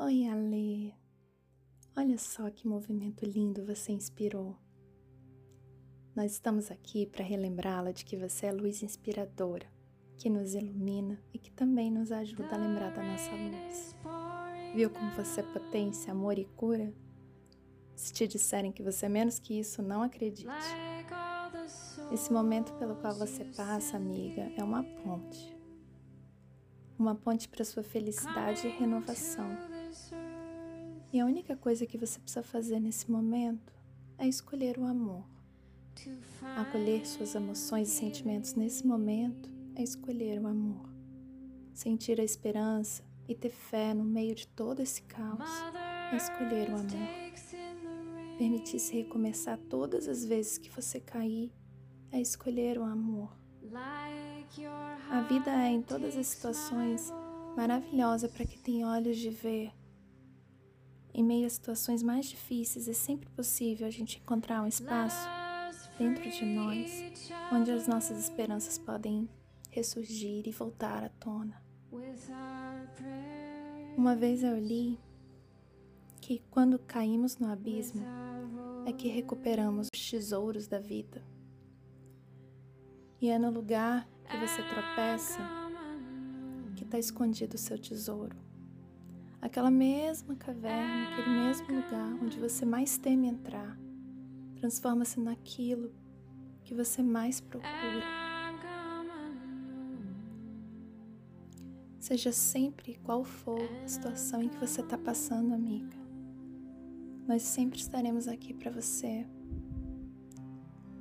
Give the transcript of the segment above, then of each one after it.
Oi, Ale. Olha só que movimento lindo você inspirou. Nós estamos aqui para relembrá-la de que você é luz inspiradora, que nos ilumina e que também nos ajuda a lembrar da nossa luz. Viu como você é potência, amor e cura? Se te disserem que você é menos que isso, não acredite. Esse momento pelo qual você passa, amiga, é uma ponte. Uma ponte para sua felicidade e renovação e a única coisa que você precisa fazer nesse momento é escolher o amor. Acolher suas emoções e sentimentos nesse momento é escolher o amor. Sentir a esperança e ter fé no meio de todo esse caos é escolher o amor. Permitir-se recomeçar todas as vezes que você cair é escolher o amor. A vida é, em todas as situações, maravilhosa para quem tem olhos de ver em meio a situações mais difíceis, é sempre possível a gente encontrar um espaço dentro de nós onde as nossas esperanças podem ressurgir e voltar à tona. Uma vez eu li que quando caímos no abismo é que recuperamos os tesouros da vida. E é no lugar que você tropeça que está escondido o seu tesouro aquela mesma caverna, aquele mesmo lugar onde você mais teme entrar, transforma-se naquilo que você mais procura. Seja sempre qual for a situação em que você está passando, amiga, nós sempre estaremos aqui para você.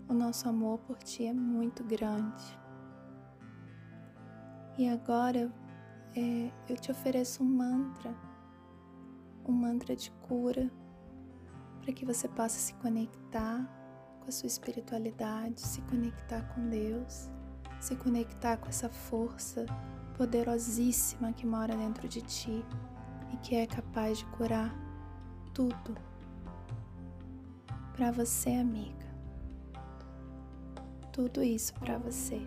O nosso amor por ti é muito grande. E agora é, eu te ofereço um mantra um mantra de cura para que você possa se conectar com a sua espiritualidade, se conectar com Deus, se conectar com essa força poderosíssima que mora dentro de ti e que é capaz de curar tudo para você, amiga. Tudo isso para você.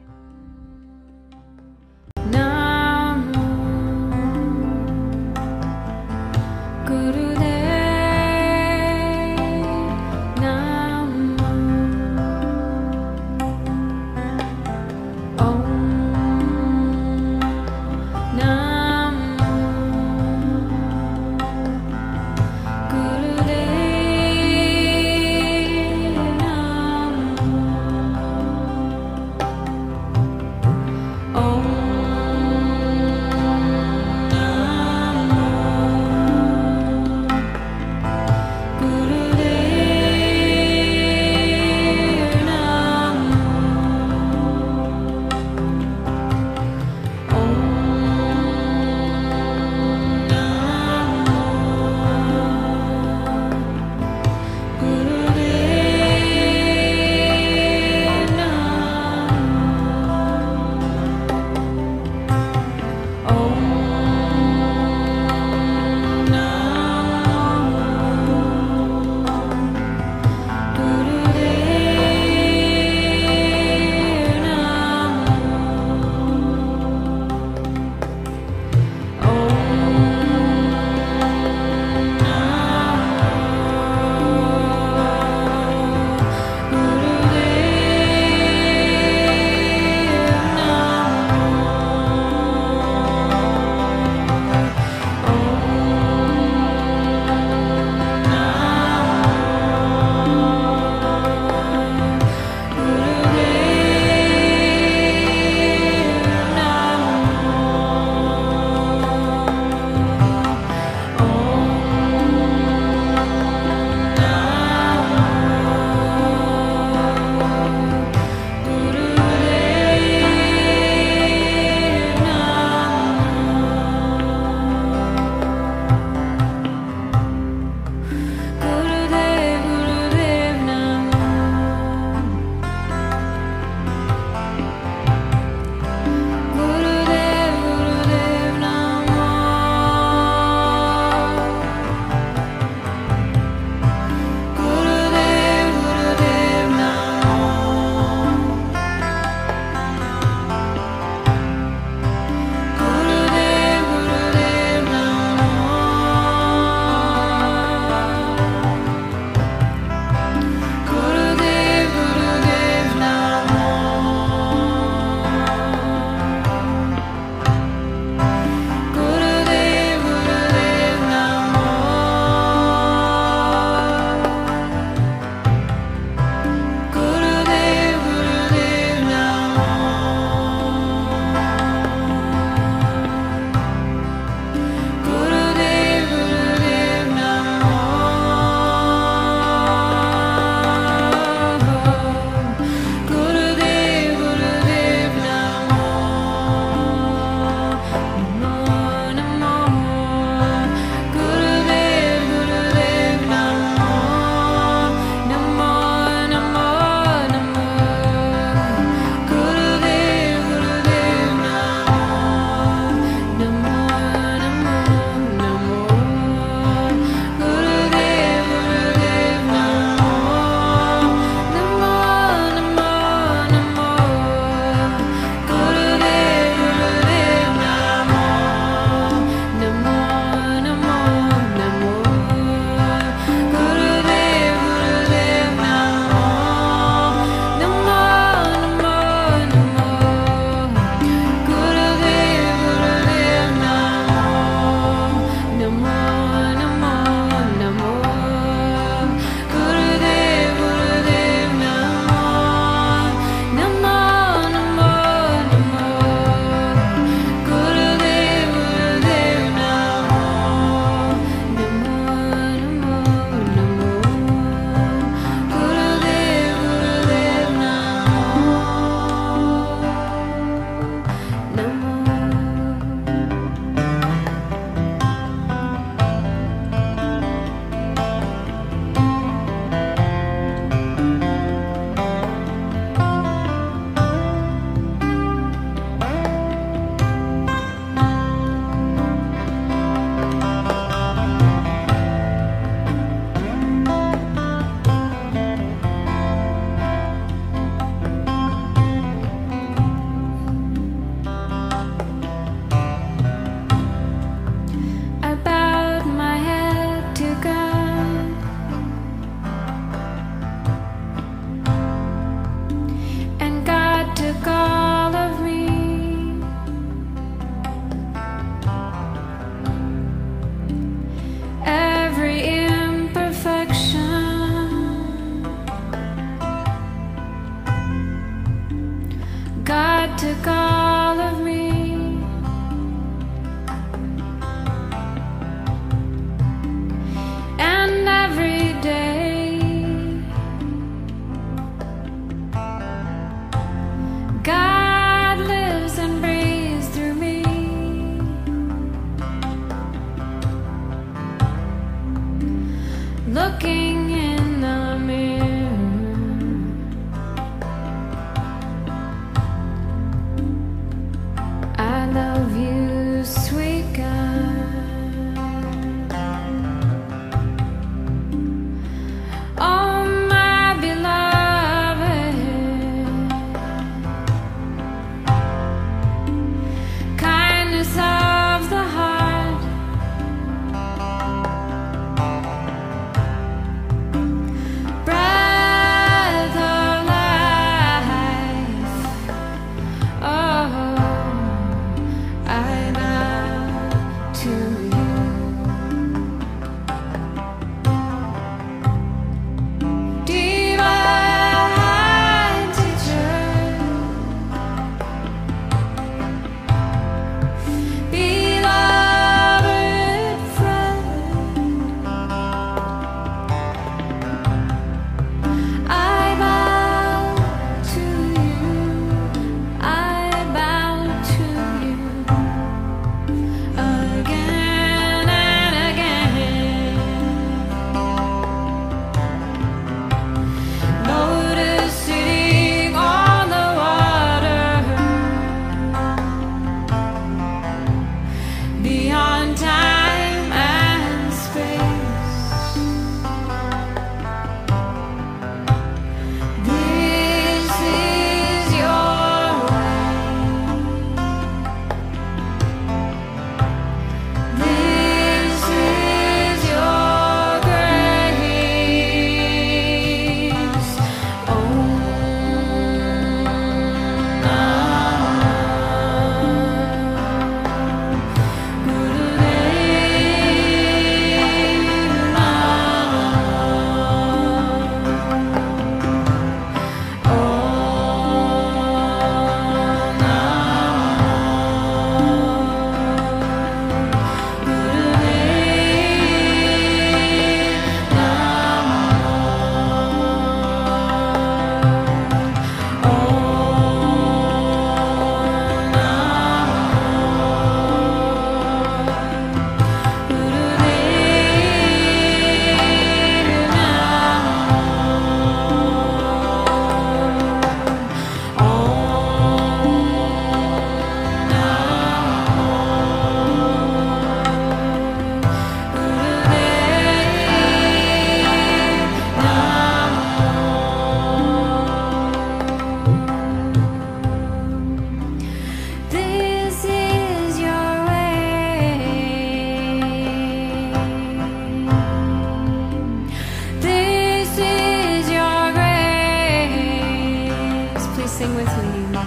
sing with me.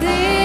This